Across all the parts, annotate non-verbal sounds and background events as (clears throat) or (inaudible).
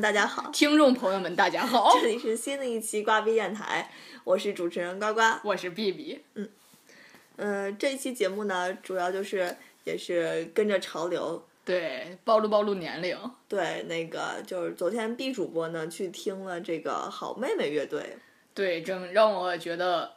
们，大家好，听众朋友们，大家好，(laughs) 这里是新的一期瓜逼电台，我是主持人呱呱。我是 B B。呃，这一期节目呢，主要就是也是跟着潮流，对，暴露暴露年龄。对，那个就是昨天 B 主播呢去听了这个好妹妹乐队，对，真让我觉得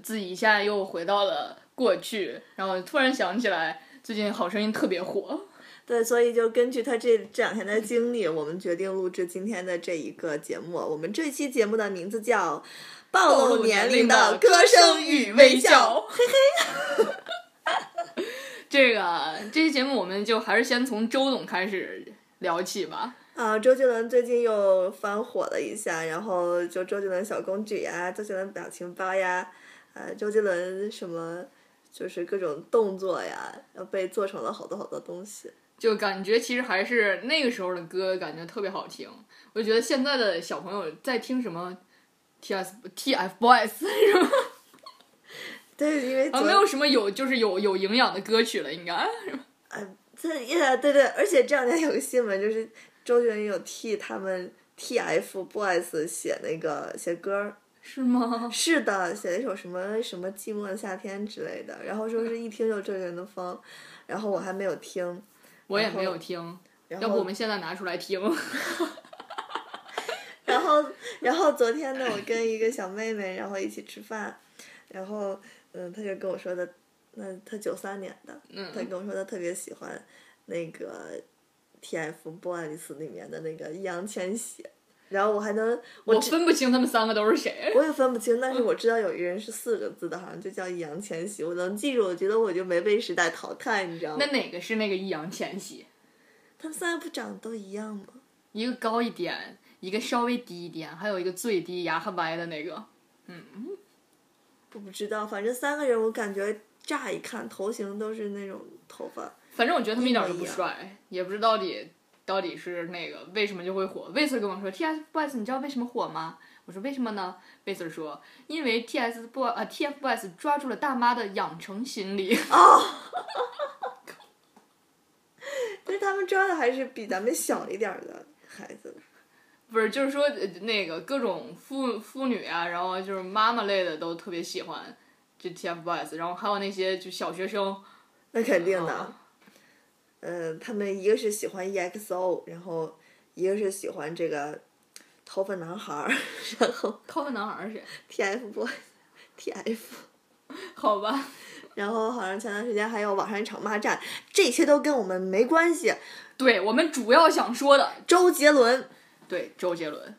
自己一下又回到了过去，然后突然想起来，最近好声音特别火。对，所以就根据他这这两天的经历，我们决定录制今天的这一个节目。我们这期节目的名字叫《暴露年龄的歌声与微笑》。嘿嘿。(laughs) 这个这期节目我们就还是先从周董开始聊起吧。啊，周杰伦最近又翻火了一下，然后就周杰伦小公举呀，周杰伦表情包呀，呃，周杰伦什么就是各种动作呀，要被做成了好多好多东西。就感觉其实还是那个时候的歌，感觉特别好听。我就觉得现在的小朋友在听什么 T S T F Boys 是吗？(laughs) 对，因为啊，没有什么有就是有有营养的歌曲了，应该。呃，这呀，对对，而且这两天有个新闻，就是周杰伦有替他们 T F Boys 写那个写歌儿。是吗？(laughs) 是的，写了一首什么什么寂寞的夏天之类的，然后说是一听就周杰伦的风，然后我还没有听。我也没有听，要不我们现在拿出来听。(laughs) 然后，然后昨天呢，我跟一个小妹妹，然后一起吃饭，然后，嗯，她就跟我说的，那她九三年的，嗯她跟我说她特别喜欢那个 TFBOYS 里面的那个易烊千玺，然后我还能，我知分不清他们三个都是谁。我也分不清，但是我知道有一个人是四个字的，好像就叫易烊千玺，我能记住，我觉得我就没被时代淘汰，你知道吗那？哪个是那个易烊千玺？他们三个不长得都一样吗？一个高一点，一个稍微低一点，还有一个最低牙还歪的那个。嗯我不知道，反正三个人我感觉乍一看头型都是那种头发。反正我觉得他们一点都不帅，也不知道到底到底是那个为什么就会火。魏 Sir 跟我说 TFBOYS 你知道为什么火吗？我说为什么呢？魏 Sir 说因为 TS Boy 啊 TFBOYS 抓住了大妈的养成心理啊。(laughs) 但是他们抓的还是比咱们小一点的孩子。不是，就是说呃那个各种妇妇女啊，然后就是妈妈类的都特别喜欢这 TFBOYS，然后还有那些就小学生，那肯定的哦。嗯、他们一个是喜欢 EXO，然后一个是喜欢这个头发男孩儿，然后掏粪男孩儿是谁？TFBOYS，TF，好吧，然后好像前段时间还有网上一场骂战，这些都跟我们没关系。对我们主要想说的，周杰伦，对周杰伦。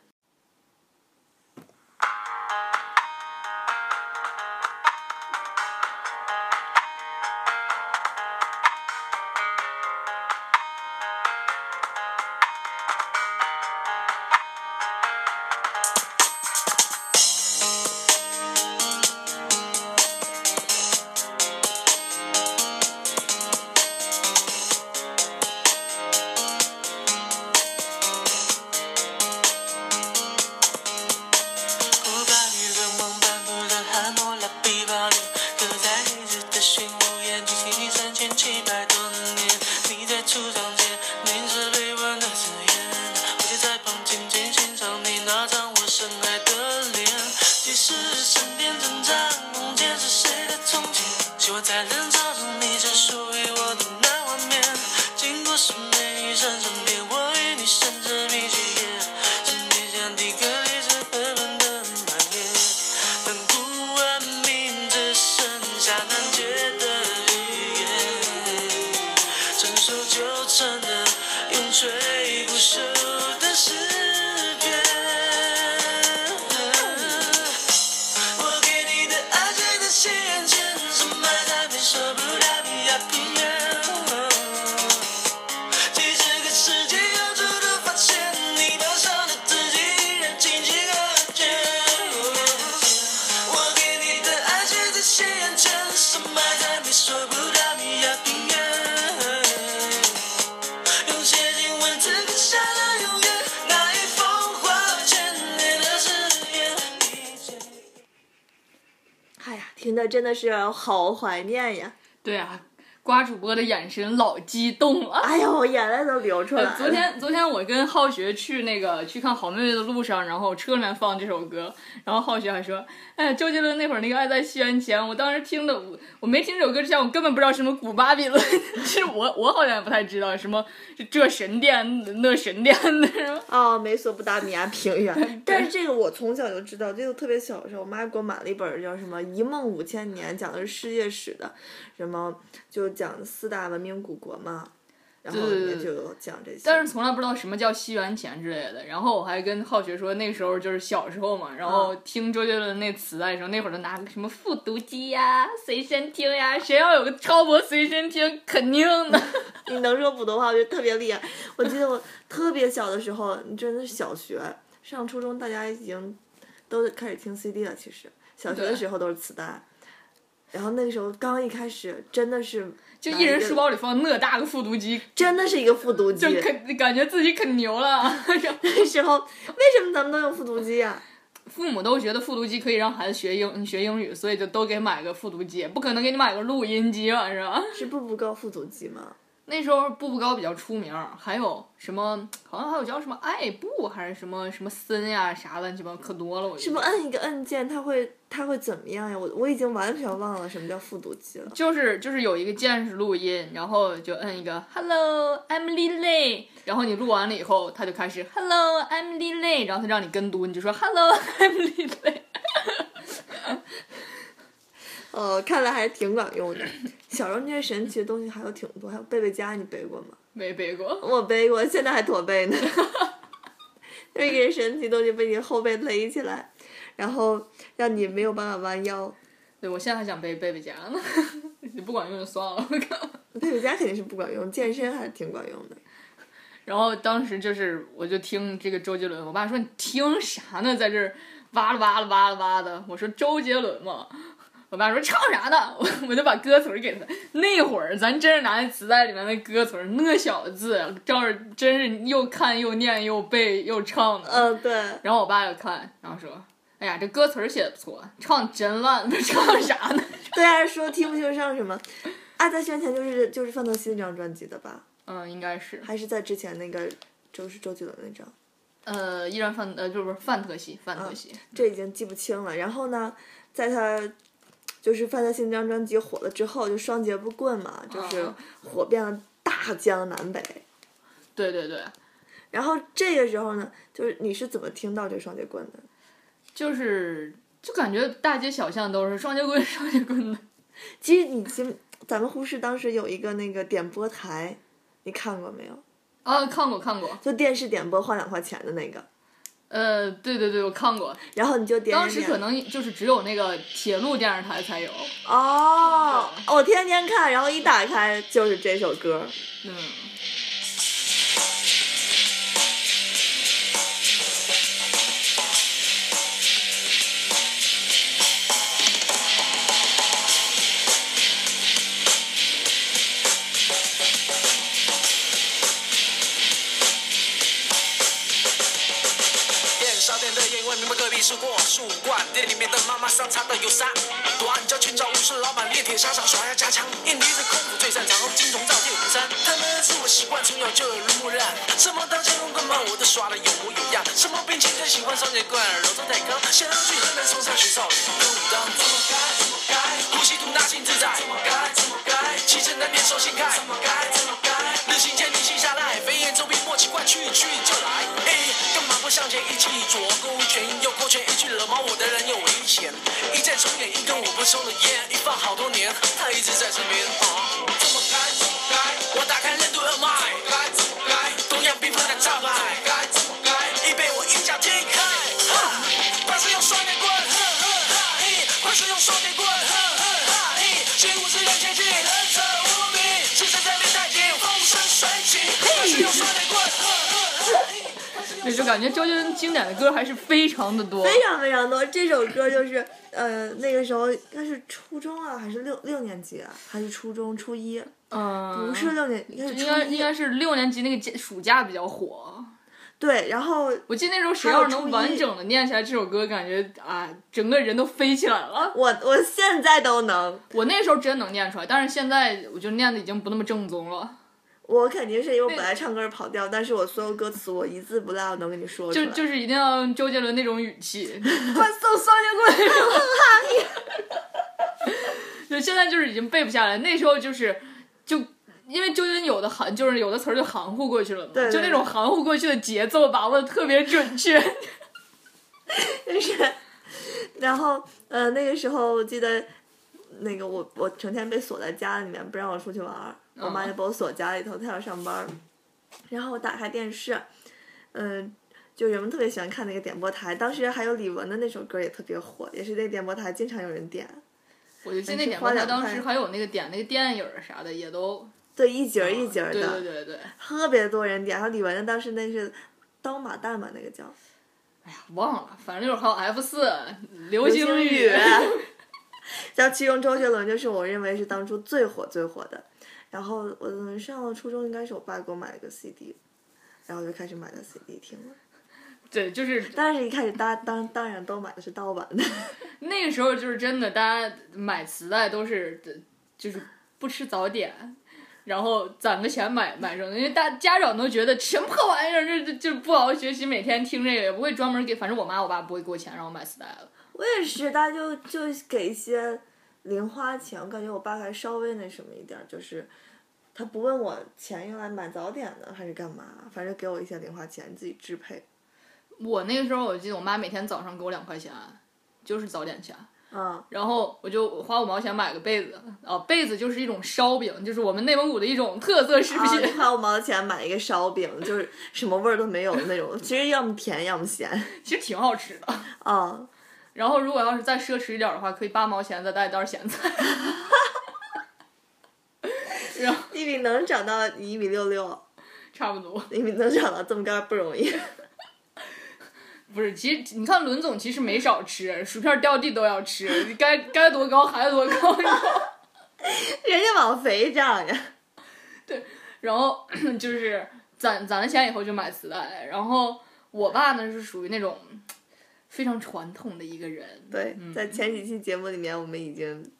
真的是好怀念呀！对啊，瓜主播的眼神老激动了。哎呀，我眼泪都流出来了。昨天，昨天我跟浩学去那个去看好妹妹的路上，然后车里面放这首歌，然后浩学还说：“哎，周杰伦那会儿那个《爱在西元前》，我当时听的，我我没听这首歌之前，我根本不知道什么古巴比伦，(laughs) 是我我好像也不太知道什么这神殿那神殿的什么？哦，美索不达米亚平原。但是这个我从小就知道，这个特别小的时候，我妈给我买了一本叫什么《一梦五千年》，讲的是世界史的，什么就讲四大文明古国嘛，然后里面就有讲这些。但是从来不知道什么叫西元前之类的。然后我还跟浩学说，那时候就是小时候嘛，然后听周杰伦那磁带的时候，那会儿都拿个什么复读机呀、随身听呀，谁要有个超薄随身听，肯定的。(laughs) 你能说普通话，我觉得特别厉害。我记得我特别小的时候，你真的是小学上初中，大家已经都开始听 CD 了。其实小学的时候都是磁带，然后那个时候刚一开始真的是就一人书包里放那大个复读机，真的是一个复读机就。肯感觉自己可牛了。那时候为什么咱们都用复读机啊？父母都觉得复读机可以让孩子学英学英语，所以就都给买个复读机，不可能给你买个录音机吧，是吧？是步步高复读机吗？那时候步步高比较出名，还有什么好像还有叫什么爱步还是什么什么森呀啥乱七八糟可多了，我觉得是不按一个按键，它会它会怎么样呀？我我已经完全忘了什么叫复读机了。就是就是有一个键是录音，然后就摁一个 Hello I'm Lily，然后你录完了以后，它就开始 Hello I'm Lily，然后它让你跟读，你就说 Hello (laughs) I'm Lily。哦，看来还是挺管用的。小时候那些神奇的东西还有挺多，还有背背佳，你背过吗？没背过，我背过，现在还驼背呢。(laughs) 就一个神奇东西被你后背勒起来，然后让你没有办法弯腰。对我现在还想背背背佳呢，(laughs) 你不管用就算了，我靠。贝贝佳肯定是不管用，健身还是挺管用的。(laughs) 然后当时就是，我就听这个周杰伦，我爸说你听啥呢，在这儿哇啦哇啦哇啦哇的。我说周杰伦嘛，我爸说唱啥呢？(laughs) 我我就把歌词儿给他。那会儿咱真是拿那磁带里面的歌词儿，那小字，照着真是又看又念又背又唱的。嗯，对。然后我爸就看，然后说。哎呀，这歌词儿写的不错，唱得真烂，这 (laughs) 唱啥呢？(laughs) 对啊，说听不清上什么？《爱在西元前》就是就是范特西那张专辑的吧？嗯，应该是。还是在之前那个就是周杰伦那张？呃，依然范呃，就是范特西，范特西。这已经记不清了。然后呢，在他就是范特西那张专辑火了之后，就双节不棍嘛，就是啊火遍了大江南北。对对对。然后这个时候呢，就是你是怎么听到这双节棍的？就是就感觉大街小巷都是双节棍、(laughs) 双节棍的。其实你其实咱们呼市当时有一个那个点播台，你看过没有？啊，看过看过，就电视点播花两块钱的那个，呃，对对对，我看过。然后你就点当时可能就是只有那个铁路电视台才有。哦，我天天看，然后一打开就是这首歌。嗯。壁是过树冠，店里面的妈妈桑擦的有啥？短脚寻找武士老板练铁砂掌，耍呀加强，眼里是空腹最擅长，金铜造铁虎山。他们的自我习惯从小就耳濡目染，什么刀剑龙棍棒，我都耍的有模有样。什么兵器最喜欢双截棍，柔中带刚，想要去河南嵩山学少林武当。怎么该怎么该，呼吸吐纳心自在。怎么该怎么该，气沉难辨手心开。怎么该怎么奇怪，去去就来。嘿，干嘛不向前一起左勾拳右勾拳，一句惹毛我的人有危险。一再重演一根我不抽的烟，一放好多年，他一直在身边。啊，怎么该怎么该，我打开任督二脉。该怎么该，东洋兵分的招牌。该怎么该，已被我一脚踢开。哈，快使用双截棍，呵呵哈嘿，快使用双截棍，就感觉周杰伦经典的歌还是非常的多。非常非常多。这首歌就是呃那个时候应该是初中啊，还是六六年级啊，还是初中初一？嗯。不是六年，应该是。应该应该是六年级那个假暑假比较火。对，然后我记得那时候谁要是能完整的念起来这首歌，感觉啊，整个人都飞起来了。我我现在都能，我那时候真能念出来，但是现在我就念的已经不那么正宗了。我肯定是因为我本来唱歌是跑调，但是我所有歌词我一字不落能跟你说出来。就就是一定要用周杰伦那种语气，(laughs) (laughs) 快送双节棍！(laughs) 就现在就是已经背不下来，那时候就是就因为周杰伦有的含就是有的词儿就含糊过去了嘛，对对就那种含糊过去的节奏把握的特别准确。就是，然后呃那个时候我记得，那个我我成天被锁在家里面，不让我出去玩儿，我妈就把我锁家里头，她要上班儿，然后我打开电视，嗯、就人们特别喜欢看那个点播台，当时还有李玟的那首歌也特别火，也是那点播台经常有人点，我就记得那点播台当时还有那个点那个电影儿啥的也都对，一节儿一节儿的，对对对对，特别多人点，然后李玟的当时那是刀马旦嘛，那个叫。哎呀忘了，反正就是还有 F 四流流星雨，(laughs) (laughs) 像其中周杰伦就是我认为是当初最火最火的。然后我嗯上了初中，应该是我爸给我买了个 CD，然后就开始买的 CD 听了。对，就是 (laughs) 但是一开始大家当当然都买的是盗版的，(laughs) 那个时候就是真的，大家买磁带都是就是不吃早点，然后攒个钱买买什么，因为大家长都觉得什么破玩意儿，这这就不好好学习，每天听这个也不会专门给，反正我妈我爸不会给我钱让我买磁带了。我也是，大家就就给一些零花钱，我感觉我爸还稍微那什么一点儿，就是他不问我钱用来买早点呢还是干嘛，反正给我一些零花钱自己支配。我那个时候我记得我妈每天早上给我两块钱，就是早点钱。嗯，然后我就花五毛钱买个被子，啊，被子就是一种烧饼，就是我们内蒙古的一种特色食啊，品。你花五毛钱买一个烧饼，就是什么味儿都没有的那种，其实要么甜要么咸。(laughs) 其实挺好吃的。啊，然后如果要是再奢侈一点的话，可以八毛钱再带一袋咸菜。(laughs) 然后一米能长到你一米六六，差不多，一米能长到这么高不容易。(laughs) 不是，其实你看伦总其实没少吃，薯片掉地都要吃，该该多高还多高，(laughs) 人家往肥长呀。对然后 (coughs) 就是攒攒了钱以后就买磁带，然后我爸呢是属于那种非常传统的一个人，对，在前几期节目里面我们已经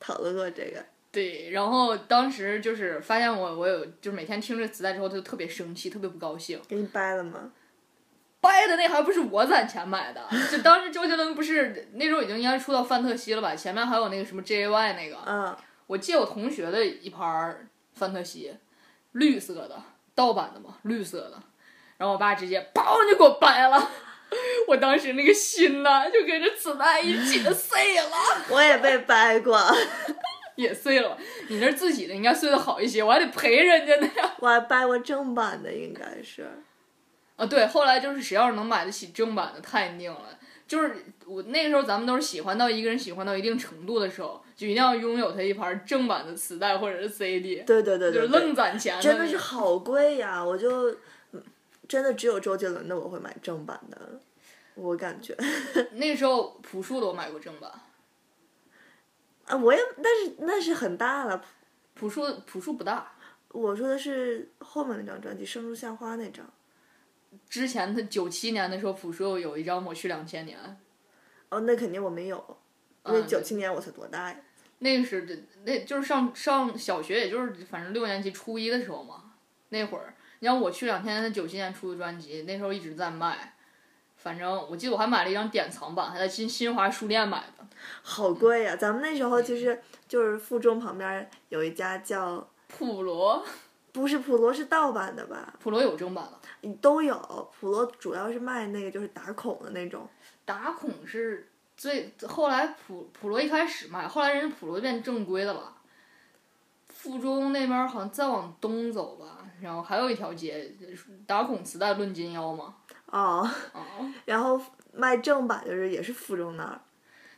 讨论过这个。对，然后当时就是发现我我有就是每天听这磁带之后，他就特别生气，特别不高兴。给你掰了吗？(laughs) 掰的那还不是我攒钱买的，就当时周杰伦不是那时候已经应该出到范特西了吧？前面还有那个什么 J A Y 那个，嗯，我借我同学的一盘儿范特西，绿色的，盗版的嘛，绿色的，然后我爸直接砰就给我掰了，(laughs) 我当时那个心呐就跟着磁带一起碎了，(laughs) 我也被掰过，(laughs) 也碎了。你那自己的应该碎的好一些，我还得赔人家呢呀。我还掰过正版的，应该是。啊，对，后来就是谁要是能买得起正版的，太拧了。就是我那个时候，咱们都是喜欢到一个人喜欢到一定程度的时候，就一定要拥有他一盘正版的磁带或者是 CD，对对对就是愣攒钱。真的是好贵呀！我就嗯真的只有周杰伦的我会买正版的，我感觉 (laughs) 那个时候朴树的我买过正版，啊，我也但是那是很大了。朴树朴树不大，我说的是后面那张专辑《生如夏花》那张。之前他九七年的时候，朴树有一张《我去两千年》，哦，那肯定我没有，因为嗯九七年我才多大呀？那个是那就是上上小学，也就是反正六年级初一的时候嘛，那会儿，你像我去两天，他九七年出的专辑，那时候一直在卖，反正我记得我还买了一张典藏版，还在新新华书店买的。好贵呀！咱们那时候就是就是附中旁边有一家叫普罗，不是普罗是盗版的吧？普罗有正版了，都有，普罗主要是卖那个就是打孔的那种。打孔是最后来普普罗一开始卖，后来人家普罗变正规的了。附中那边好像再往东走吧，然后还有一条街，打孔磁带论斤腰嘛。哦，哦，然后卖正版就是也是附中那儿。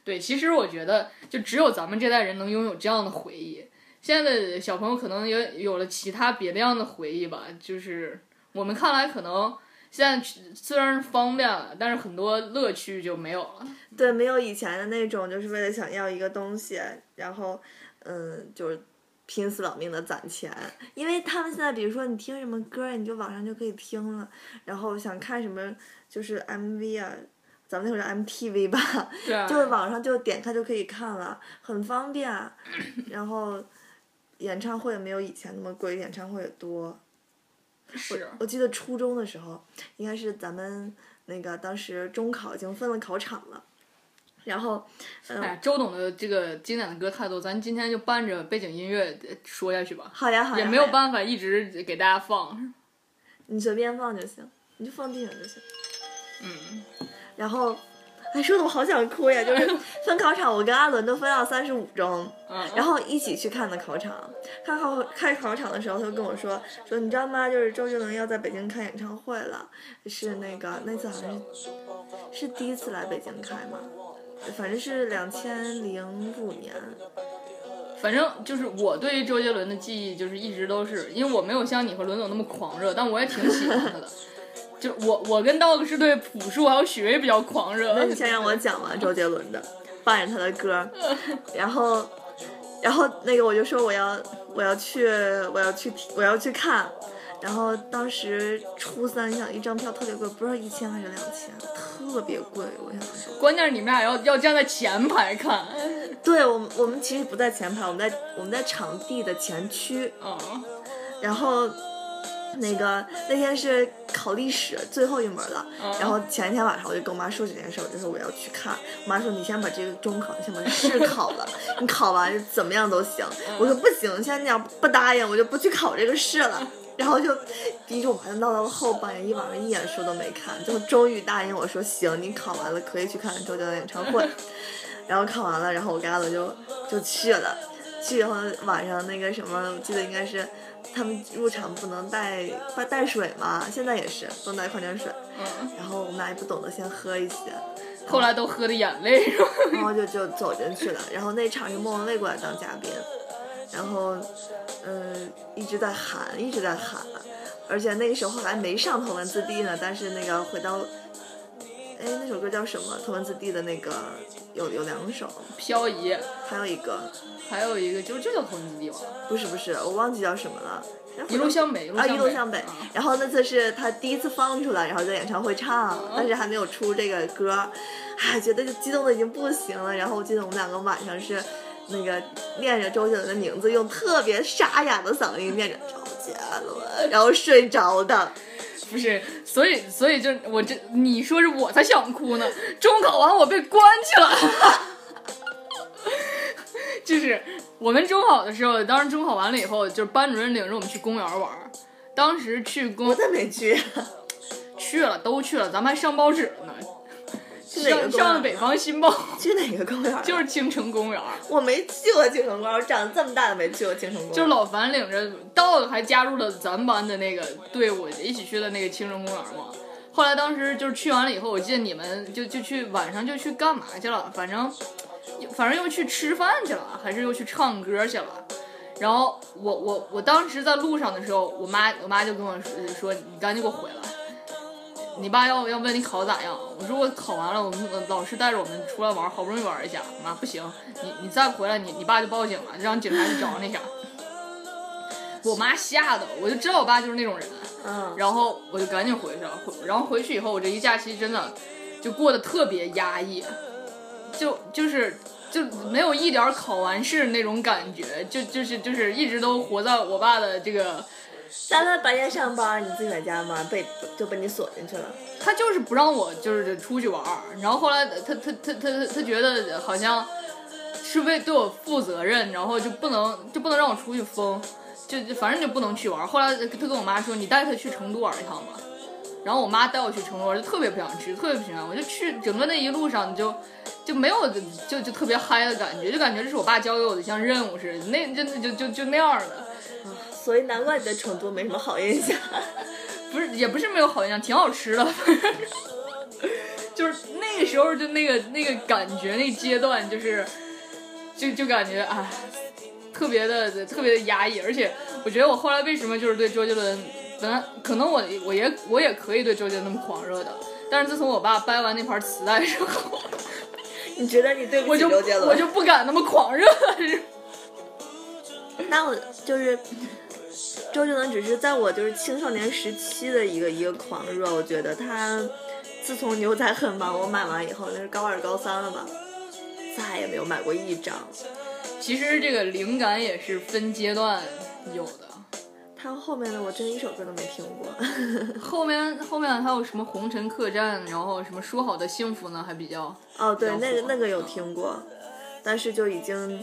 对，其实我觉得就只有咱们这代人能拥有这样的回忆。现在的小朋友可能也有了其他别的样的回忆吧，就是我们看来可能现在虽然是方便了，但是很多乐趣就没有了。对，没有以前的那种，就是为了想要一个东西，然后，嗯，就是拼死老命的攒钱，因为他们现在比如说你听什么歌，你就网上就可以听了，然后想看什么就是 MV 啊，咱们那会儿叫 MTV 吧，就是网上就点开就可以看了，很方便。然后演唱会也没有以前那么贵，演唱会也多。是我记得初中的时候，应该是咱们那个当时中考已经分了考场了，然后嗯、哎，周董的这个经典的歌太多，咱今天就伴着背景音乐呃说下去吧，好呀好呀，也没有办法一直给大家放。(laughs) 你随便放就行，你就放地上就行。嗯，然后，哎，说的我好想哭呀！就是 (laughs) 分考场，我跟阿伦都分到三十五中，嗯然后一起去看的考场。看考开考场的时候，他就跟我说说，你知道吗？就是周杰伦要在北京开演唱会了，是那个那次好像是是第一次来北京开吗？反正是两千零五年。反正就是我对于周杰伦的记忆，就是一直都是，因为我没有像你和伦总那么狂热，但我也挺喜欢他的。就我我跟 dog 是对朴树还有许巍比较狂热。那你先让我讲完周杰伦的，放着他的歌，然后，然后那个我就说我要我要去我要去我要去看，然后当时初三想一张票特别贵，不知道一千还是两千，特别贵，我想说。关键是你们俩要要站在前排看。对我们我们其实不在前排，我们在我们在场地的前区，哦，然后。那个那天是考历史最后一门了，嗯然后前一天晚上我就跟我妈说这件事，我就说我要去看。我妈说你先把这个中考，你先把试考了，(laughs) 你考完怎么样都行。我说不行，现在你要不答应，我就不去考这个试了。(laughs) 然后就逼着我妈闹到了后半夜，一晚上一眼书都没看，最后终于答应我说行，你考完了可以去看周杰伦演唱会。(laughs) 然后考完了，然后我跟阿伦就就去了，去以后晚上那个什么，我记得应该是他们入场不能带带带水嘛，现在也是不能带矿泉水。嗯，然后我们俩也不懂得先喝一些，后来都喝的眼泪是吧？然后就就走进去了。然后那场是莫文蔚过来当嘉宾，然后嗯一直在喊，一直在喊，而且那个时候还没上头文字 D 呢，但是那个回到。哎，那首歌叫什么？头文字 D 的那个有有两首，漂移，还有一个还有一个就这叫头文字 D 吗，不是不是，我忘记叫什么了。一路向北，啊，一路向北啊。然后那次是他第一次放出来，然后在演唱会唱，但是还没有出这个歌，哎，觉得就激动的已经不行了。然后我记得我们两个晚上是那个念着周杰伦的名字，用特别沙哑的嗓音念着周杰伦，然后睡着的。不是，所以所以就我这你说是我才想哭呢，中考完我被关去了，(laughs) 就是我们中考的时候，当时中考完了以后，就是班主任领着我们去公园玩儿，当时去公我咋没去？去了都去了，咱们还上报纸了呢，上？上的北方新报，(laughs) 去哪个公园？就是青城公园。(laughs) 我没去过青城公园，我长这么大都没去过青城公园。就是老樊领着道还加入了咱们班的那个队伍，一起去的那个青城公园嘛。后来当时就是去完了以后，我记得你们就就去晚上就去干嘛去了，反正反正又去吃饭去了，还是又去唱歌去了。然后我我我当时在路上的时候，我妈我妈就跟我说说你赶紧给我回来，你爸要要问你考咋样。我说我考完了，我们老师带着我们出来玩，好不容易玩一下。妈不行，你你再不回来，你你爸就报警了，让警察去找你去。我妈吓的，我就知道我爸就是那种人，嗯，然后我就赶紧回去了。回然后回去以后，我这一假期真的就过得特别压抑，就就是就没有一点考完试那种感觉，就就是就是一直都活在我爸的这个，咱们白天上班，你自己在家吗？被就被你锁进去了。他就是不让我就是出去玩。然后后来他他他他他觉得好像是为对我负责任，然后就不能就不能让我出去疯。就就反正就不能去玩。后来他跟我妈说：“你带他去成都玩一趟吧。”然后我妈带我去成都玩，就特别不想去，特别不喜欢。我就去整个那一路上就就没有就就特别嗨的感觉，就感觉这是我爸交给我的一项任务似的，那真的就就就那样的。所以难怪你在成都没什么好印象。(laughs) 不是，也不是没有好印象，挺好吃的。(laughs) 就是那个时候，就那个那个感觉，那个阶段，就是就就感觉哎，特别的特别的压抑。而且我觉得我后来为什么就是对周杰伦，本来可能我我也我也可以对周杰伦那么狂热的，但是自从我爸掰完那盘磁带之后，(laughs) 你觉得你对不我就起周杰伦？我就不敢那么狂热了。那我就是周杰伦，只是在我就是青少年时期的一个一个狂热。我觉得他自从《牛仔很忙》我买完以后，那是高二高三了吧，再也没有买过一张。其实这个灵感也是分阶段有的。他后面的我真一首歌都没听过。(laughs) (laughs) 后面后面还有什么《红尘客栈》，然后什么《说好的幸福》呢？还比较哦，对，那个那个有听过，但是就已经，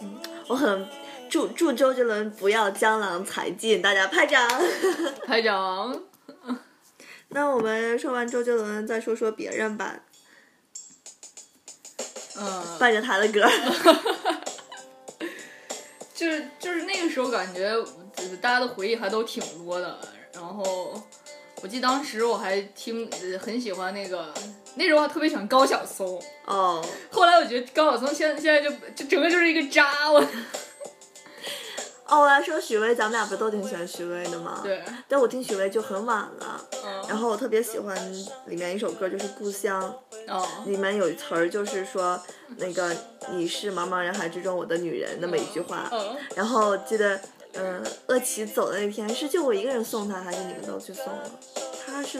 嗯，我很祝祝周杰伦不要江郎才尽，大家拍掌。(laughs) 拍掌。(laughs) 那我们说完周杰伦，再说说别人吧，嗯，伴着他的歌。(laughs) 就是就是那个时候感觉，呃大家的回忆还都挺多的。然后我记得当时我还听，呃很喜欢那个，那时候还特别喜欢高晓松。哦，后来我觉得高晓松现在现在就就整个就是一个渣，我哦，我来说许巍，咱们俩不都挺喜欢许巍的吗？。对，但我听许巍就很晚了，嗯，然后我特别喜欢里面一首歌，就是《故乡》，哦，里面有一词儿就是说那个你是茫茫人海之中我的女人那么一句话。嗯，然后记得，嗯、鄂奇走的那天是就我一个人送他，还是你们都去送了？他是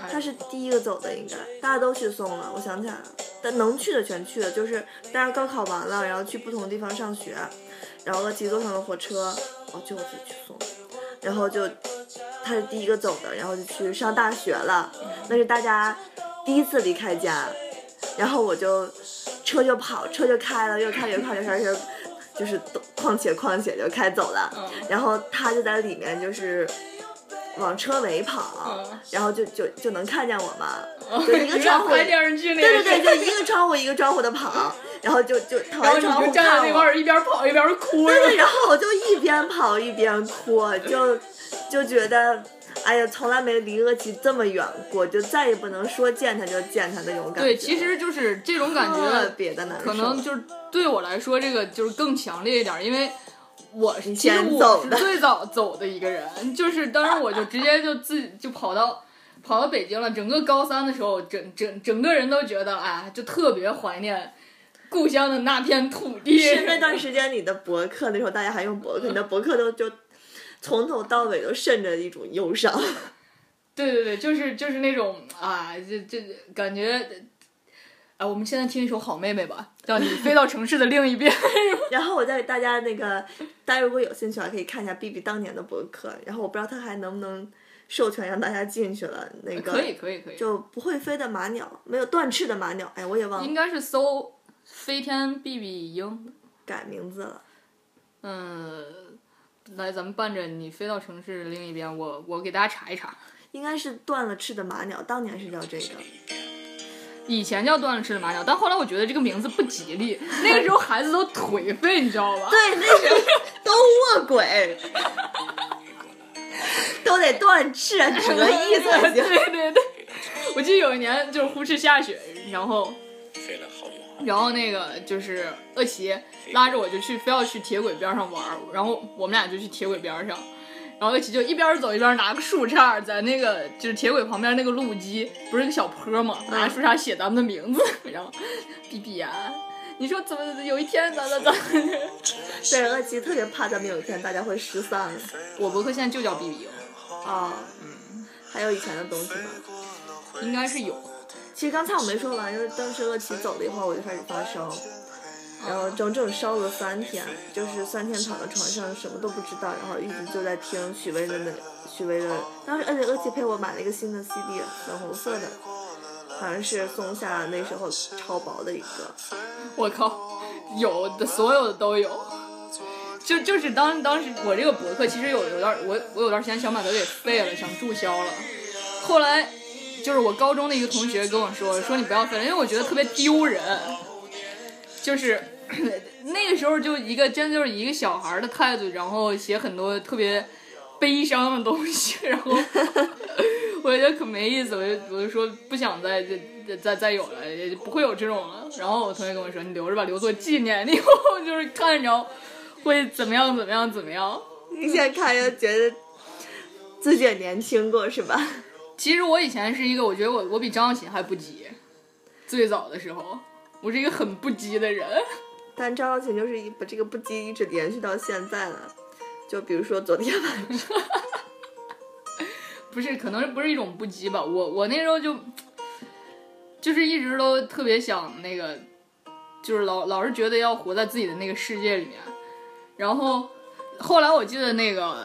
哎他是第一个走的，应该大家都去送了。我想起来了，但能去的全去了，就是大家高考完了，然后去不同的地方上学，然后他骑坐上了火车，哦，就我自己去送，然后就他是第一个走的，然后就去上大学了，那是大家第一次离开家，然后我就车就跑，车就开了，越开越快，越开越就是况且况且就开走了，嗯。然后他就在里面就是往车尾跑，嗯然后就就就能看见我嘛，嗯就一个窗户，对对对，就一个窗户一个窗户的跑，然后就就跑然后你在窗户就站在看我那块儿一边跑一边哭，对对，然后我就一边跑一边哭，就就觉得，哎呀，从来没离鄂奇这么远过，就再也不能说见他就见他那种感觉。对，其实就是这种感特觉，别的难受。可能就是对我来说，这个就是更强烈一点儿，因为我是你其实先我是走的最早走的一个人，就是当时我就直接就自己就跑到跑到北京了。整个高三的时候，整整整个人都觉得，哎，就特别怀念故乡的那片土地。是那段时间你的博客，那时候大家还用博客，你的博客都就从头到尾都渗着一种忧伤。(laughs) 对对对，就是就是那种啊，就就感觉。啊，我们现在听一首《好妹妹》吧，叫你飞到城市的另一边。(laughs) 然后我再给大家那个，大家如果有兴趣的话，可以看一下 B B 当年的博客。然后我不知道他还能不能授权让大家进去了。那个可以可以可以，就不会飞的马鸟，没有断翅的马鸟。哎，我也忘了应该是搜飞天 B B 鹰。改名字了。嗯，来，咱们伴着你飞到城市另一边，我我给大家查一查，应该是断了翅的马鸟，当年是叫这个。以前叫断了翅的马鸟，但后来我觉得这个名字不吉利，(laughs) 那个时候孩子都颓废，你知道吧？对，那时候都卧轨，(laughs) 都得断翅，折翼才对行。(laughs) 对对，我记得有一年就是呼哧下雪，然后飞了好远。然后那个就是恶奇拉着我就去，非要去铁轨边上玩儿，然后我们俩就去铁轨边上，然后鄂奇就一边走一边拿个树杈，在那个就是铁轨旁边那个路基，不是个小坡嘛，拿树杈写咱们的名字，(laughs) 然后比比呀，你说怎么有一天咱咱咱？(laughs) 对，鄂奇特别怕咱们有一天大家会失散。我博客现在就叫比比啊，嗯，还有以前的东西吗？应该是有。其实刚才我没说完，就是当时乐奇走了以后，我就开始发烧，然后整整烧了三天，就是三天躺在床上什么都不知道，然后一直就在听许巍的那许巍的，当时而且鄂奇陪我买了一个新的 CD，粉红色的，好像是松下那时候超薄的一个。我靠，有的所有的都有。就就是当当时我这个博客其实有有段我我有段时间想把它给废了，想注销了。后来就是我高中的一个同学跟我说，说你不要废了，因为我觉得特别丢人。就是 (clears throat) 那个时候就一个真就是一个小孩的态度，然后写很多特别悲伤的东西，(laughs) 然后我觉得可没意思，我就我就说不想再再再再有了，也不会有这种了。然后我同学跟我说，你留着吧，留作纪念，(laughs) 你以后就是看着会怎么样怎么样怎么样。你现在看就觉得自己也年轻过是吧？其实我以前是一个，我觉得我我比张小娴还不羁，最早的时候，我是一个很不羁的人。但张小琴就是一把这个不羁一直延续到现在了。就比如说昨天晚上，(laughs) 不是，可能不是一种不羁吧。我我那时候就就是一直都特别想那个，就是老老是觉得要活在自己的那个世界里面。然后后来我记得那个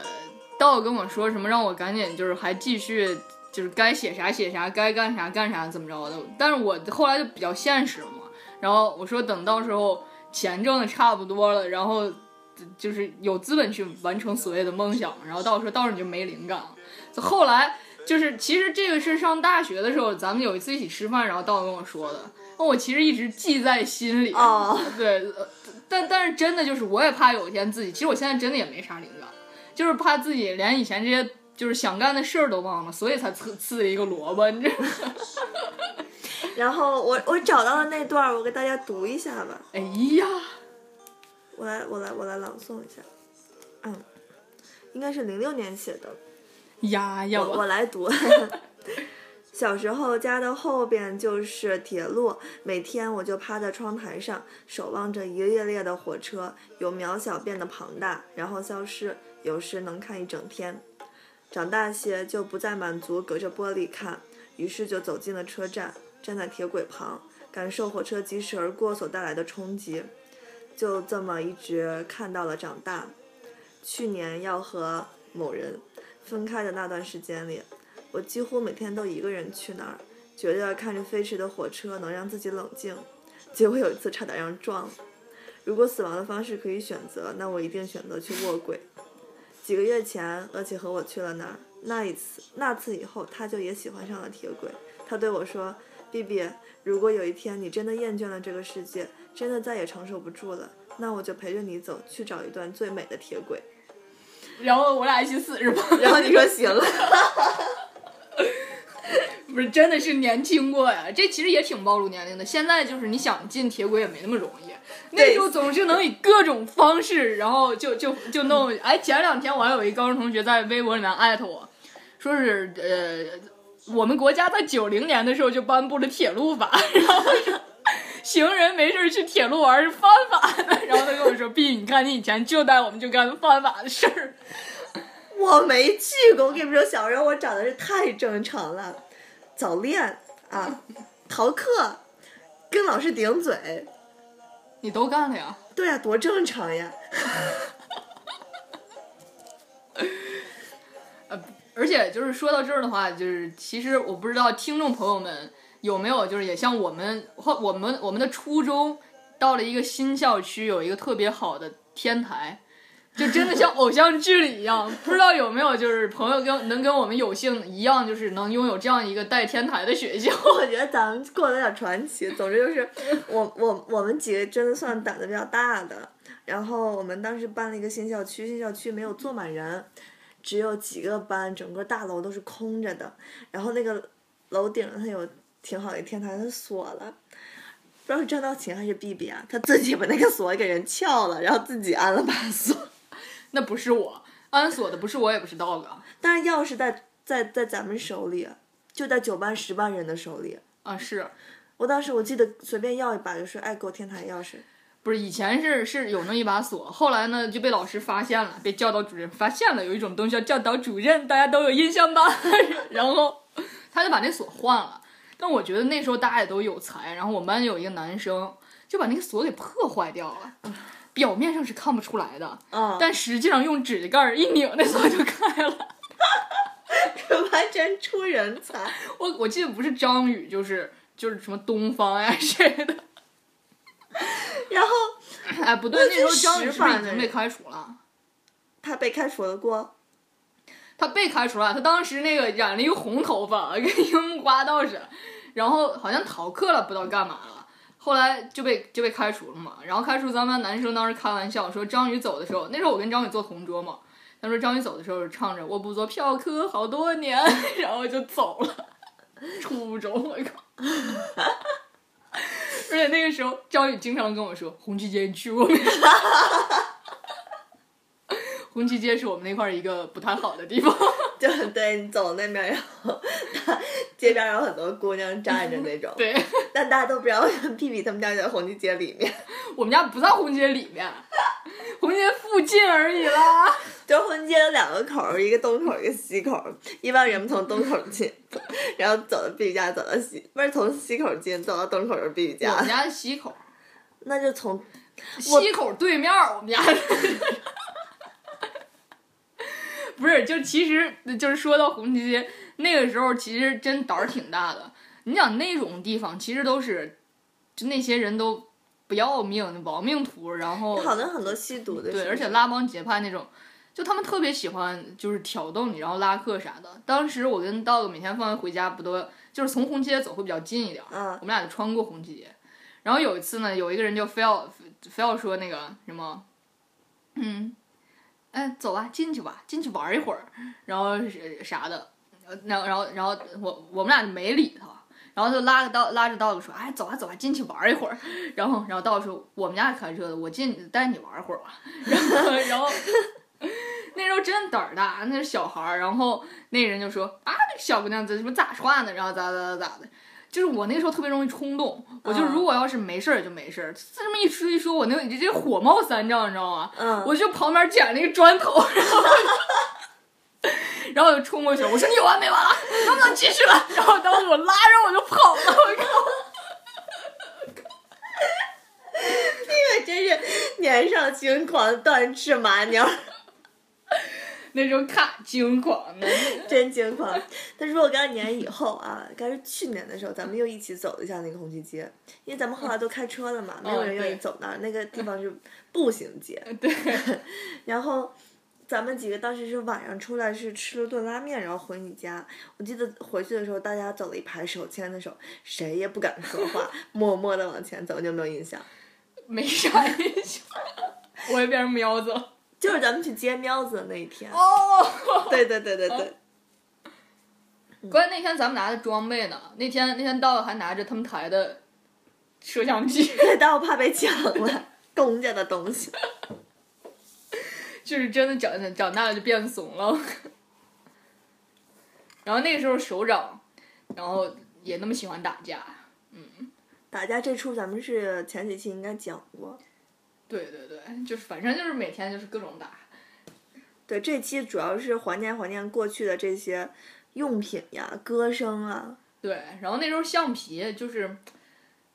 道跟我说什么，让我赶紧就是还继续就是该写啥写啥，该干啥干啥怎么着的。但是我后来就比较现实了嘛。然后我说等到时候钱挣的差不多了，然后。就是有资本去完成所谓的梦想，然后到时候到时候你就没灵感了。后来就是其实这个是上大学的时候，咱们有一次一起吃饭，然后道跟我说的，我其实一直记在心里。哦，对，但但是真的就是我也怕有一天自己，其实我现在真的也没啥灵感，就是怕自己连以前这些就是想干的事儿都忘了，所以才刺刺了一个萝卜，你知道吗？(laughs) (laughs) 然后我我找到了那段，我给大家读一下吧。哎呀。我来，我来，我来朗诵一下。嗯，应该是零六年写的。呀呀，我我来读。(laughs) 小时候家的后边就是铁路，每天我就趴在窗台上，守望着一列列的火车由渺小变得庞大，然后消失，有时能看一整天。长大些就不再满足隔着玻璃看，于是就走进了车站，站在铁轨旁，感受火车疾驶而过所带来的冲击。就这么一直看到了长大。去年要和某人分开的那段时间里，我几乎每天都一个人去那儿，觉得看着飞驰的火车能让自己冷静。结果有一次差点让撞了。如果死亡的方式可以选择，那我一定选择去卧轨。几个月前，厄奇和我去了那儿。那一次，那次以后，他就也喜欢上了铁轨。他对我说：“B B，如果有一天你真的厌倦了这个世界。”真的再也承受不住了，那我就陪着你走，去找一段最美的铁轨。然后我俩一起死是吧？然后你说行了。(laughs) 不是，真的是年轻过呀，这其实也挺暴露年龄的。现在就是你想进铁轨也没那么容易，那时候总是能以各种方式，然后就就就弄。哎，前两天我还有一高中同学在微博里面艾特我，说是呃，我们国家在九零年的时候就颁布了铁路法，然后。行人没事去铁路玩是犯法的，然后他跟我说：“B，你看你以前就带我们就干犯法的事儿。(laughs) ”我没去过，我跟你们说，小时候我长得是太正常了，早恋啊，逃课，跟老师顶嘴，你都干了呀？对呀，多正常呀！(laughs) 而且就是说到这儿的话，就是其实我不知道听众朋友们。有没有就是也像我们或我们我们的初中到了一个新校区，有一个特别好的天台，就真的像偶像剧里一样。不知道有没有就是朋友跟能跟我们有幸一样，就是能拥有这样一个带天台的学校。我觉得咱们过得有点传奇。总之就是我我我们几个真的算胆子比较大的。然后我们当时搬了一个新校区，新校区没有坐满人，只有几个班，整个大楼都是空着的。然后那个楼顶它有。挺好的天台，它锁了，不知道是张道琴还是 B B 啊？他自己把那个锁给人撬了，然后自己安了把锁。(laughs) 那不是我安锁的，不是我，也不是 dog。但是钥匙在在在咱们手里，就在九班十班人的手里。啊，是。我当时我记得随便要一把，就说哎，给我天台钥匙。不是以前是是有那一把锁，后来呢就被老师发现了，被教导主任发现了，有一种东西叫教导主任，大家都有印象吧？(laughs) 然后他就把那锁换了。但我觉得那时候大家也都有才，然后我们班有一个男生就把那个锁给破坏掉了，表面上是看不出来的，但实际上用指甲盖一拧，那锁就开了，(laughs) 完全出人才。我我记得不是张宇，就是就是什么东方呀 (laughs) 谁的，(laughs) 然后哎不对，那时候张宇是不是已经被开除了？他被开除了过。他被开除了，他当时那个染了一个红头发，跟樱木花道似的，然后好像逃课了，不知道干嘛了，后来就被就被开除了嘛。然后开除咱们班男生当时开玩笑说，张宇走的时候，那时候我跟张宇坐同桌嘛，他说张宇走的时候唱着我不做嫖客好多年，(laughs) 然后就走了。初中我靠，而且那个时候张宇经常跟我说，红旗街你去过没？(laughs) 红旗街是我们那块儿一个不太好的地方。就对你走那边，然后 (laughs) 他街边有很多姑娘站着那种，对，但大家都不知道屁屁他们家就在红旗街里面，我们家不在红旗街里面，红旗街附近而已啦。(laughs) 就红旗街有两个口儿，一个东口儿一个西口儿，一般人们从东口进，(laughs) 然后走到屁屁家走到西，不是从西口进走到东口就是屁屁家，我们家是西口，那就从西口对面我们家。不是，就其实就是说到红旗街那个时候，其实真胆儿挺大的。你想那种地方，其实都是就那些人都不要命，亡命徒，然后好像很多吸毒的，对，而且拉帮结派那种，就他们特别喜欢就是挑逗你，然后拉客啥的。当时我跟 dog 每天放学回家不都就是从红旗街走会比较近一点，嗯我们俩就穿过红旗街。然后有一次呢，有一个人就非要非要说那个什么，嗯，哎，走吧，进去吧，进去玩一会儿，然后是啥的，然后然后然后我我们俩就没理他。然后就拉个道拉着道子说：“哎，走吧走吧，进去玩一会儿。(laughs) ”然后然后道子说：“我们家开车的，我进带你玩会儿吧。(laughs) ”然后然后那时候真胆儿大，那是小孩儿。然后那人就说：“啊，那小姑娘这什么咋说呢？然后咋咋咋咋的。”就是我那个时候特别容易冲动，我就嗯如果要是没事儿也就没事儿，这么一说一说，我那直接火冒三丈，你知道吗？嗯，我就旁边捡了一个砖头，然后然后我就冲过去，我说你有完没完了，能不能继续了？然后当时我拉着我就跑了，我靠！(laughs) 这个真是年少轻狂断翅麻鸟，那时候看惊狂的，(laughs) 真惊狂。但是若干年以后啊，该是去年的时候，咱们又一起走了一下那个红旗街，因为咱们后来都开车了嘛，没有人愿意走那儿，那个地方是步行街。对，然后咱们几个当时是晚上出来，是吃了顿拉面，然后回你家。我记得回去的时候，大家走了一排手牵着手，谁也不敢说话，默默的往前走，你有没有印象？没啥印象，我也变成喵子了。就是咱们去接喵子的那一天。哦，对对对对对，关键那天咱们拿的装备呢，那天那天到了还拿着他们台的摄像机，(laughs) 但我怕被抢了，公家的东西。(laughs) 就是真的长长大了就变怂了。然后那个时候首长，然后也那么喜欢打架，嗯打架这出咱们是前几期应该讲过。对对对，就是反正就是每天就是各种打。对，这期主要是怀念怀念过去的这些用品呀、歌声啊。对，然后那时候橡皮就是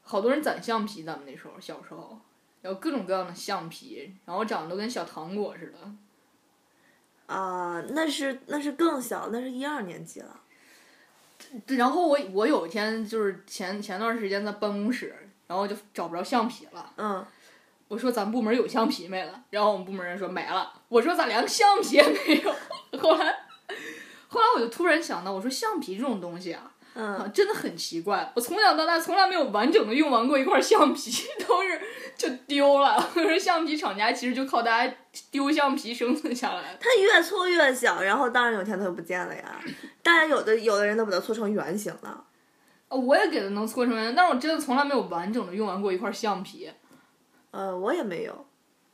好多人攒橡皮，咱们那时候小时候，然后各种各样的橡皮，然后长得都跟小糖果似的。啊、那是那是更小，那是一二年级了。对然后我我有一天就是前前段时间在办公室，然后就找不着橡皮了。嗯，我说咱部门有橡皮没了，然后我们部门人说没了。我说咋连个橡皮也没有？后来后来我就突然想到，我说橡皮这种东西啊，嗯，啊，真的很奇怪。我从小到大从来没有完整的用完过一块橡皮，(laughs) 都是就丢了。我说橡皮厂家其实就靠大家丢橡皮生存下来。它越搓越小，然后当然有天它就不见了呀。当然有的有的人都把它搓成圆形了。哦我也给它能搓成圆，但是我真的从来没有完整的用完过一块橡皮。呃，我也没有。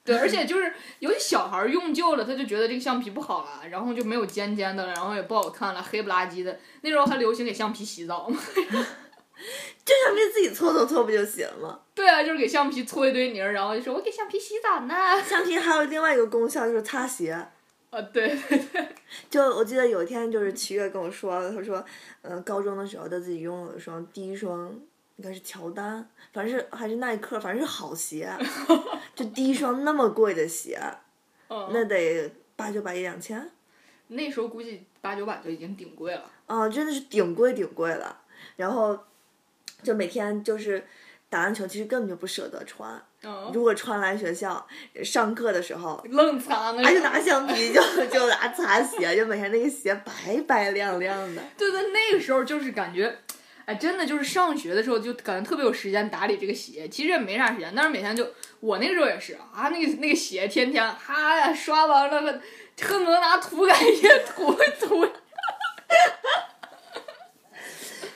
对，而且就是有些小孩儿用旧了，他就觉得这个橡皮不好了，然后就没有尖尖的了，然后也不好看了，黑不拉几的。那时候还流行给橡皮洗澡嘛。(laughs) 就橡皮自己搓搓搓不就行了吗？对啊，就是给橡皮搓一堆泥儿，然后就说我给橡皮洗澡呢。橡皮还有另外一个功效就是擦鞋。啊，(laughs) 对对对，(laughs) 就我记得有一天，就是齐越跟我说，他说，呃，高中的时候他自己拥有一双第一双，应该是乔丹，反正是还是耐克，反正是好鞋，就第一双那么贵的鞋，(laughs) 嗯，那得八九百一两千，那时候估计八九百就已经顶贵了。啊，真的是顶贵顶贵了。然后就每天就是打完球，其实根本就不舍得穿，嗯，如果穿来学校上课的时候。愣擦呢。哎，就拿橡皮就就拿擦鞋，就每天那个鞋白白亮亮的。对对，那个时候就是感觉，哎，真的就是上学的时候就感觉特别有时间打理这个鞋，其实也没啥时间，但是每天就我那个时候也是啊，那个那个鞋天天哈呀刷完了，恨不得拿涂改液涂一涂。(laughs)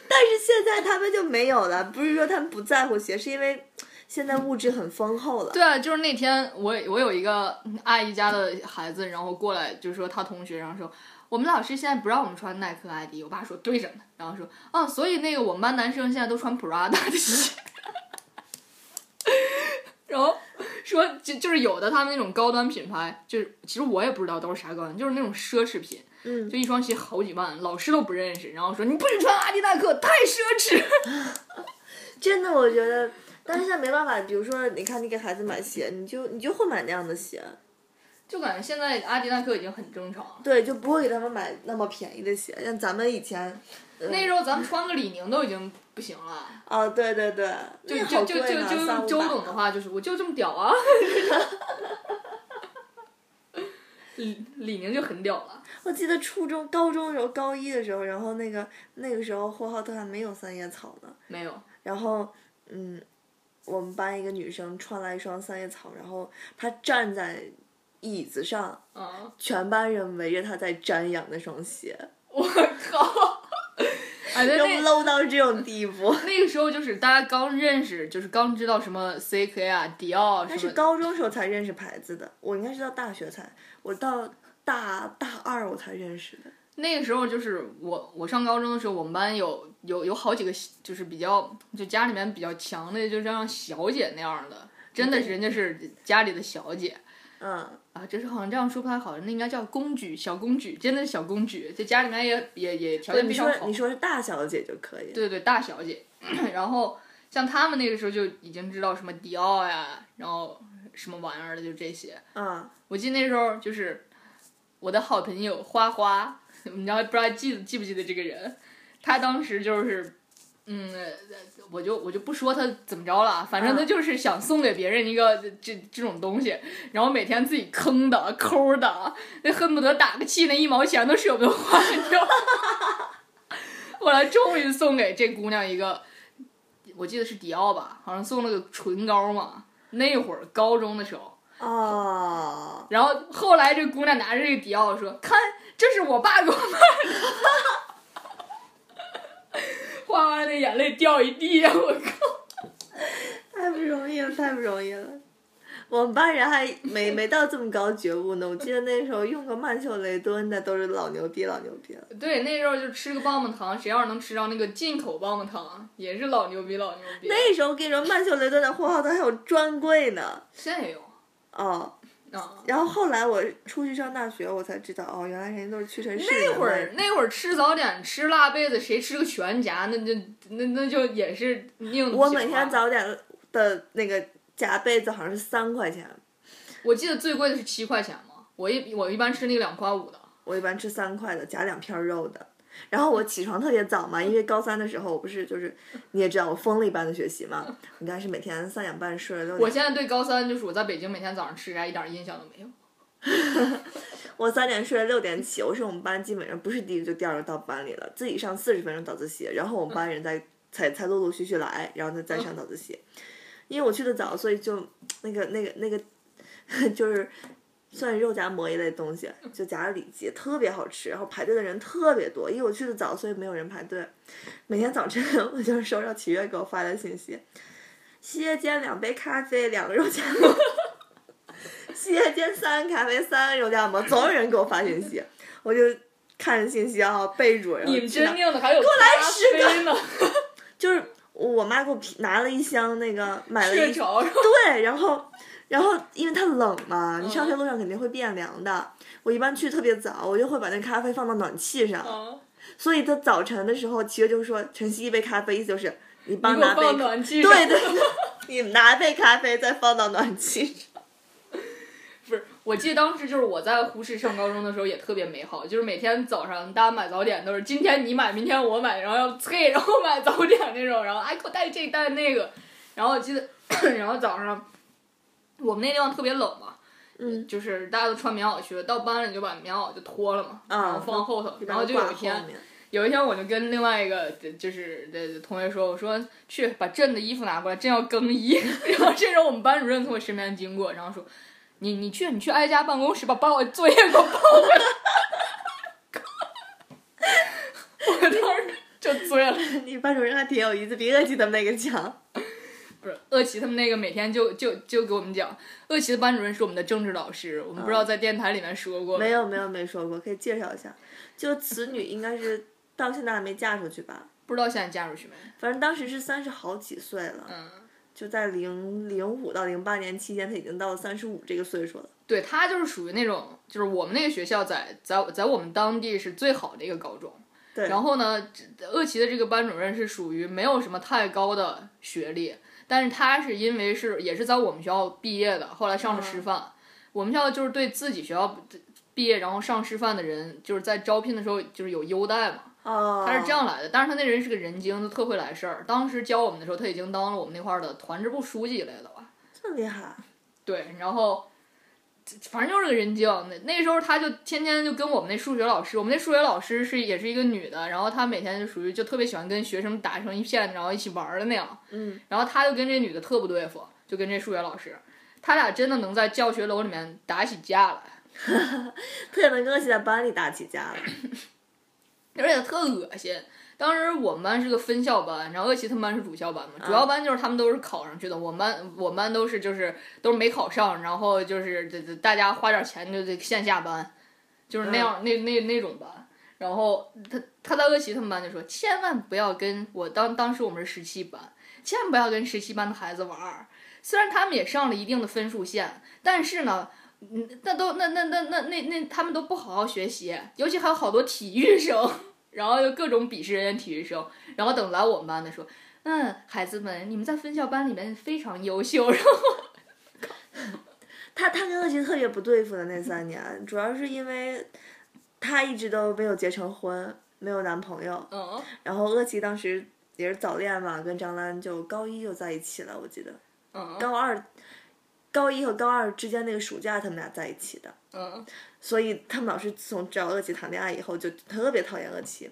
但是现在他们就没有了，不是说他们不在乎鞋，是因为现在物质很丰厚了。对啊，就是那天我我有一个阿姨家的孩子，然后过来就说他同学，然后说我们老师现在不让我们穿耐克、阿迪。我爸说对着呢，然后说，哦，所以那个我们班男生现在都穿 Prada 的鞋。(laughs) 然后说就就是有的他们那种高端品牌，就是其实我也不知道都是啥高端，就是那种奢侈品，嗯，就一双鞋好几万，老师都不认识，然后说你不许穿阿迪耐克，太奢侈。(laughs) 真的，我觉得，但是现在没办法，比如说，你看你给孩子买鞋，你就你就会买那样的鞋，就感觉现在阿迪耐克已经很正常了。对，就不会给他们买那么便宜的鞋，像咱们以前，那时候咱们穿个李宁都已经不行了，哦，对对对，就那就就就周董的话就是我就这么屌啊。(laughs) 李李宁就很屌了，我记得初中、高中的时候，高一的时候，然后那个那个时候霍浩特还没有三叶草呢，没有，然后嗯，我们班一个女生穿了一双三叶草，然后她站在椅子上，嗯，全班人围着她在瞻仰那双鞋，我靠！(laughs) 哎，对就那 low 到这种地步。(laughs) 那个时候就是大家刚认识，就是刚知道什么 CK 啊、迪奥那是什么。高中时候才认识牌子的，我应该是到大学才，我到大大二我才认识的。那个时候就是我，我上高中的时候，我们班有有有好几个就是比较就家里面比较强的，就像小姐那样的，真的是人家是家里的小姐嗯，啊，就是好像这样说不太好，那应该叫公举，小公举，真的是小公举，在家里面也也也条件你非常好。说你说是大小姐就可以。对对，大小姐。(clears throat) 然后像他们那个时候就已经知道什么迪奥呀，然后什么玩意儿的，就这些。嗯，我记得那时候就是我的好朋友花花，你知道不知道记记不记得这个人？他当时就是，嗯，我就我就不说他怎么着了，反正他就是想送给别人一个这这种东西，然后每天自己坑的抠的，那恨不得打个气那一毛钱都舍不得花，你知道吗？(laughs) 后来终于送给这姑娘一个，我记得是迪奥吧，好像送了个唇膏嘛。那会儿高中的时候，哦，然后后来这姑娘拿着这个迪奥说：“看，这是我爸给我买的。”花花的眼泪掉一地，我靠！太不容易了，太不容易了。我们班人还没没到这么高觉悟呢。我记得那时候用个曼秀雷敦的都是老牛逼，老牛逼了。对，那时候就吃个棒棒糖，谁要是能吃着那个进口棒棒糖，也是老牛逼，老牛逼。那时候我跟你说，曼秀雷敦的货号都还有专柜呢。现在也有哦，啊。然后后来我出去上大学，我才知道，哦，原来人家都是屈臣氏那会儿那会儿吃早点吃辣贝子，谁吃个全夹，那就那那就也是硬。我每天早点的那个夹被子好像是三块钱，我记得最贵的是七块钱嘛，我一我一般吃那个两块五的。我一般吃三块的，夹两片肉的。然后我起床特别早嘛，因为高三的时候我不是就是你也知道我疯了一般的学习嘛，应该是每天三点半睡了六点。我现在对高三就是我在北京每天早上吃啥一点印象都没有。(laughs) 我三点睡了六点起，我是我们班基本上不是第一个就第二个到班里了，自己上四十分钟早自习，然后我们班人再才才陆陆续续来，然后再再上早自习。因为我去的早，所以就那个那个那个 (laughs) 就是算是肉夹馍一类东西，就夹了里脊，特别好吃，然后排队的人特别多，因为我去的早，所以没有人排队。每天早晨 (laughs) 我就收到体育给我发的信息，洗液间两杯咖啡，两个肉夹馍。(laughs) 洗液间三个咖啡，三个肉夹馍，总有人给我发信息，我就看着信息啊，备注，然后你们真命的还有来咖十个啡呢，(laughs) 就是我妈给我拿了一箱那个买了一。对，然后然后因为它冷嘛，你上学路上肯定会变凉的。我一般去特别早，我就会把那咖啡放到暖气上，嗯，所以他早晨的时候，其实就是说晨曦一杯咖啡，意思就是你帮我拿杯暖气上。对对对，你拿杯咖啡再放到暖气上。(laughs) 不是，我记得当时就是我在呼市上高中的时候也特别美好，就是每天早上大家买早点都是今天你买，明天我买，然后要催，然后买早点那种，然后哎给我带这带那个，然后我记得，(coughs) 然后早上我们那地方特别冷嘛，嗯，就是大家都穿棉袄去了，到班里就把棉袄就脱了嘛，然后放后头，然后就有一天。有一天我就跟另外一个就是的同学说，我说去把朕的衣服拿过来，朕要更衣。(laughs) 然后这时候我们班主任从我身边经过，然后说，你你去你去挨家办公室吧把我作业给我报回来。(laughs) 我当时就醉了。(laughs) 你班主任还挺有意思，比恶气他们那个强。不是鄂奇他们那个每天就就就给我们讲，鄂奇的班主任是我们的政治老师，我们不知道在电台里面说过没有没有没说过，可以介绍一下。就此女应该是到现在还没嫁出去吧？不知道现在嫁出去没？反正当时是三十好几岁了，嗯，就在零零五到零八年期间，她已经到了三十五这个岁数了。对她就是属于那种，就是我们那个学校在在在我们当地是最好的一个高中。对，然后呢，这鄂奇的这个班主任是属于没有什么太高的学历，但是他是因为是也是在我们学校毕业的，后来上了师范。我们学校就是对自己学校毕业然后上师范的人，就是在招聘的时候就是有优待嘛。哦，他是这样来的，但是他那人是个人精，他特会来事儿。当时教我们的时候，他已经当了我们那块儿的团支部书记来了吧？这么厉害？对，然后反正就是个人精。那那时候他就天天就跟我们那数学老师，我们那数学老师是也是一个女的，然后她每天就属于就特别喜欢跟学生打成一片，然后一起玩儿的那样。嗯，然后他就跟这女的特不对付，就跟这数学老师，他俩真的能在教学楼里面打起架来。(laughs) 特别能跟恶奇在班里打起架来。(laughs) 而且特恶心。当时我们班是个分校班，然后恶奇他们班是主校班嘛，主校班就是他们都是考上去的，我们班我们班都是就是都是没考上，然后就是这这大家花点钱就得线下班，就是那样、那那那种班。然后他他在恶奇他们班就说，千万不要跟我当当时我们是十七班，千万不要跟十七班的孩子玩儿。虽然他们也上了一定的分数线，但是呢，嗯，那都那那那那那那他们都不好好学习，尤其还有好多体育生，然后就各种鄙视人家体育生，然后等来我们班的说，嗯，孩子们，你们在分校班里面非常优秀，然 (laughs) 后他他跟恶奇特别不对付的那三年，主要是因为他一直都没有结成婚，没有男朋友。嗯，然后恶奇当时也是早恋嘛，跟张兰就高一就在一起了，我记得。嗯高二，高一和高二之间那个暑假他们俩在一起的。嗯所以他们老师自从知道恶奇谈恋爱以后，就特别讨厌恶奇。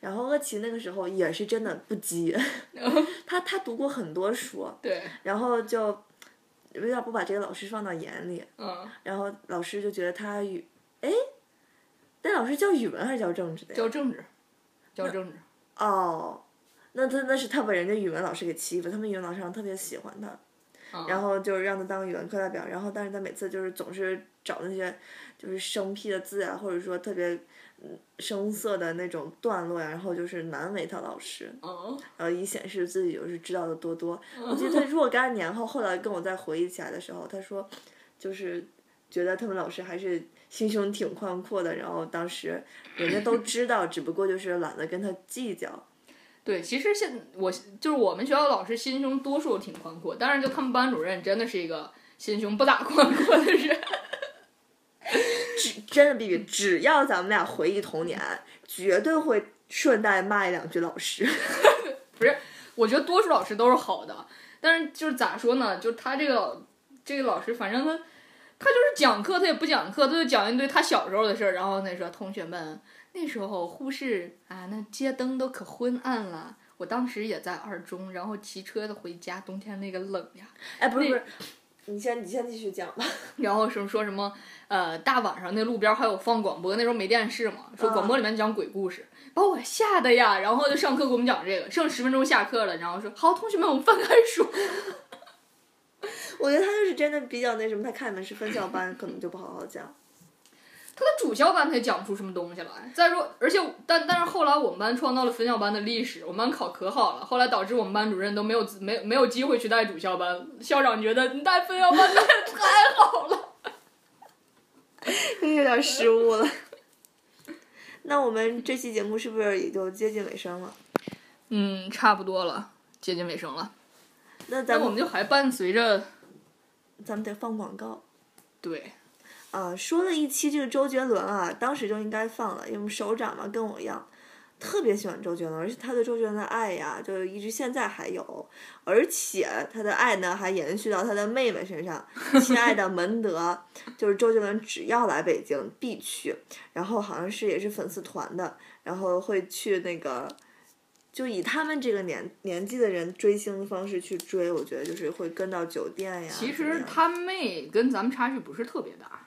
然后恶奇那个时候也是真的不羁，(laughs) 他他读过很多书，对，然后就有点不把这个老师放到眼里。嗯，然后老师就觉得他语，哎，那老师教语文还是教政治的呀？教政治，教政治，哦，那他那是他把人家语文老师给欺负，他们语文老师好像特别喜欢他，嗯然后就是让他当语文课代表，然后但是他每次就是总是找那些就是生僻的字啊，或者说特别嗯生涩的那种段落呀、然后就是难为他老师，嗯然后以显示自己就是知道的多多。我记得他若干年后，后来跟我再回忆起来的时候，他说，就是觉得他们老师还是心胸挺宽阔的，然后当时人家都知道，只不过就是懒得跟他计较。对，其实现我就是我们学校的老师心胸多数挺宽阔，但是就他们班主任真的是一个心胸不咋宽阔的人。(laughs) 只真的比比，只要咱们俩回忆童年，绝对会顺带骂一两句老师。(laughs) 不是我觉得多数老师都是好的，但是就是咋说呢？就他这个这个老师，反正他讲课，他也不讲课，他就讲一堆他小时候的事儿。然后那说同学们，那时候护士啊，那街灯都可昏暗了。我当时也在二中，然后骑车的回家，冬天那个冷呀。哎，不是不是，你先你先继续讲吧。然后什么说什么呃，大晚上那路边还有放广播，那时候没电视嘛，说广播里面讲鬼故事，把我吓得呀。然后就上课给我们讲这个，剩十分钟下课了，然后说好，同学们，我们翻开书。我觉得他就是真的比较那什么，他看你们是分校班，可能就不好好讲。他的主校班他也讲不出什么东西来。再说，而且但但是后来我们班创造了分校班的历史，我们班考可好了，后来导致我们班主任都没有资没没有机会去带主校班，校长觉得你带分校班带的太好了。(laughs) 有点失误了。那我们这期节目是不是也就接近尾声了？嗯，差不多了，接近尾声了。那那咱们我们就还伴随着咱们得放广告。对，啊，说了一期这个周杰伦啊，当时就应该放了，因为首长嘛跟我一样，特别喜欢周杰伦，而且他对周杰伦的爱呀，就一直现在还有，而且他的爱呢还延续到他的妹妹身上，亲爱的门德，(laughs) 就是周杰伦只要来北京必去，然后好像是也是粉丝团的，然后会去那个。就以他们这个年年纪的人追星的方式去追，我觉得就是会跟到酒店呀。其实他妹跟咱们差距不是特别大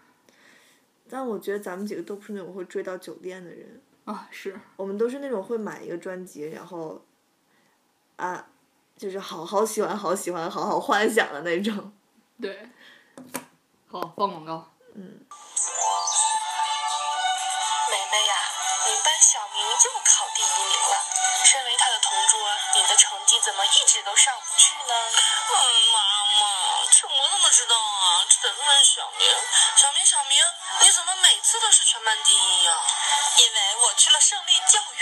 但我觉得咱们几个都不是那种会追到酒店的人，啊，是我们都是那种会买一个专辑，然后，啊，就是好好喜欢、好喜欢、好好幻想的那种。对，好放广告。梅小明。小明，小明，你怎么每次都是全班第一呀？因为我去了胜利教育。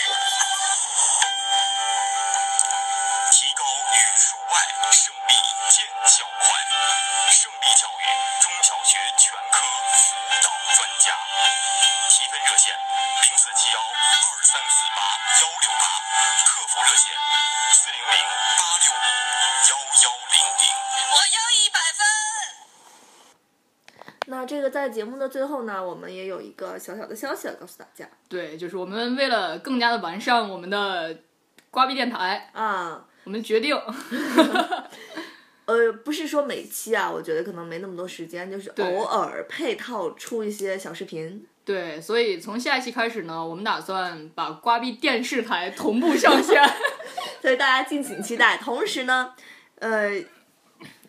提高语数外，胜利见效快。胜利教育中小学全科辅导专家，提分热线零四七幺二三四八幺六八，客服热线四零零这个在节目的最后呢，我们也有一个小小的消息要告诉大家对，就是我们为了更加的完善我们的瓜逼电台，啊。我们决定 (laughs) (laughs) 呃，不是说每期啊，我觉得可能没那么多时间，就是偶尔配套出一些小视频。对，所以从下一期开始呢，我们打算把瓜逼电视台同步上线。(laughs) 所以大家敬请期待。同时呢，呃，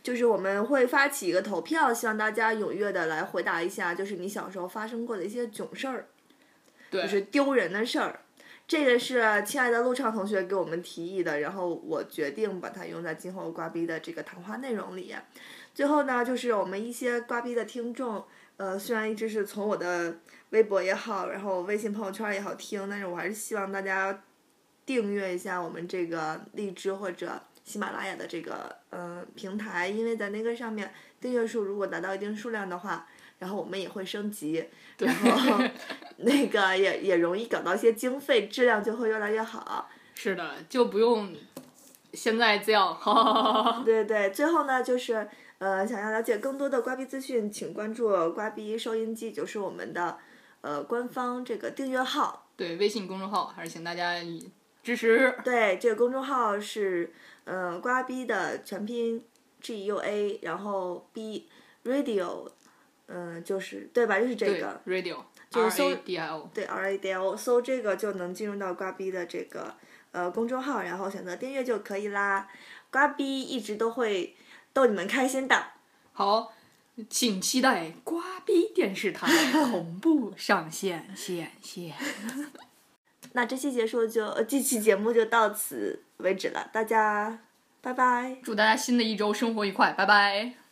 就是我们会发起一个投票，希望大家踊跃的来回答一下，就是你小时候发生过的一些囧事儿，对，就是丢人的事儿。这个是亲爱的陆畅同学给我们提议的，然后我决定把它用在今后瓜逼的这个谈话内容里。最后呢，就是我们一些瓜逼的听众，呃，虽然一直是从我的微博也好，然后微信朋友圈也好听，但是我还是希望大家订阅一下我们这个荔枝或者喜马拉雅的这个呃平台，因为在那个上面订阅数如果达到一定数量的话，然后我们也会升级，然后 (laughs) 那个也也容易搞到一些经费，质量就会越来越好。是的，就不用现在这样。对对，最后呢，就是呃，想要了解更多的瓜逼资讯，请关注瓜逼收音机，就是我们的呃官方这个订阅号。对，微信公众号还是请大家支持。对，这个公众号是呃瓜逼的全拼 G U A，然后 B Radio，嗯、就是对吧？就是这个。，radio 就是搜 D I O。对 R A D O，搜这个就能进入到瓜逼的这个呃公众号，然后选择订阅就可以啦。瓜逼一直都会逗你们开心的。好，请期待瓜逼电视台 (laughs) 同步上线，谢谢。那这期结束就这期节目就到此为止了，大家拜拜。祝大家新的一周生活愉快，拜拜。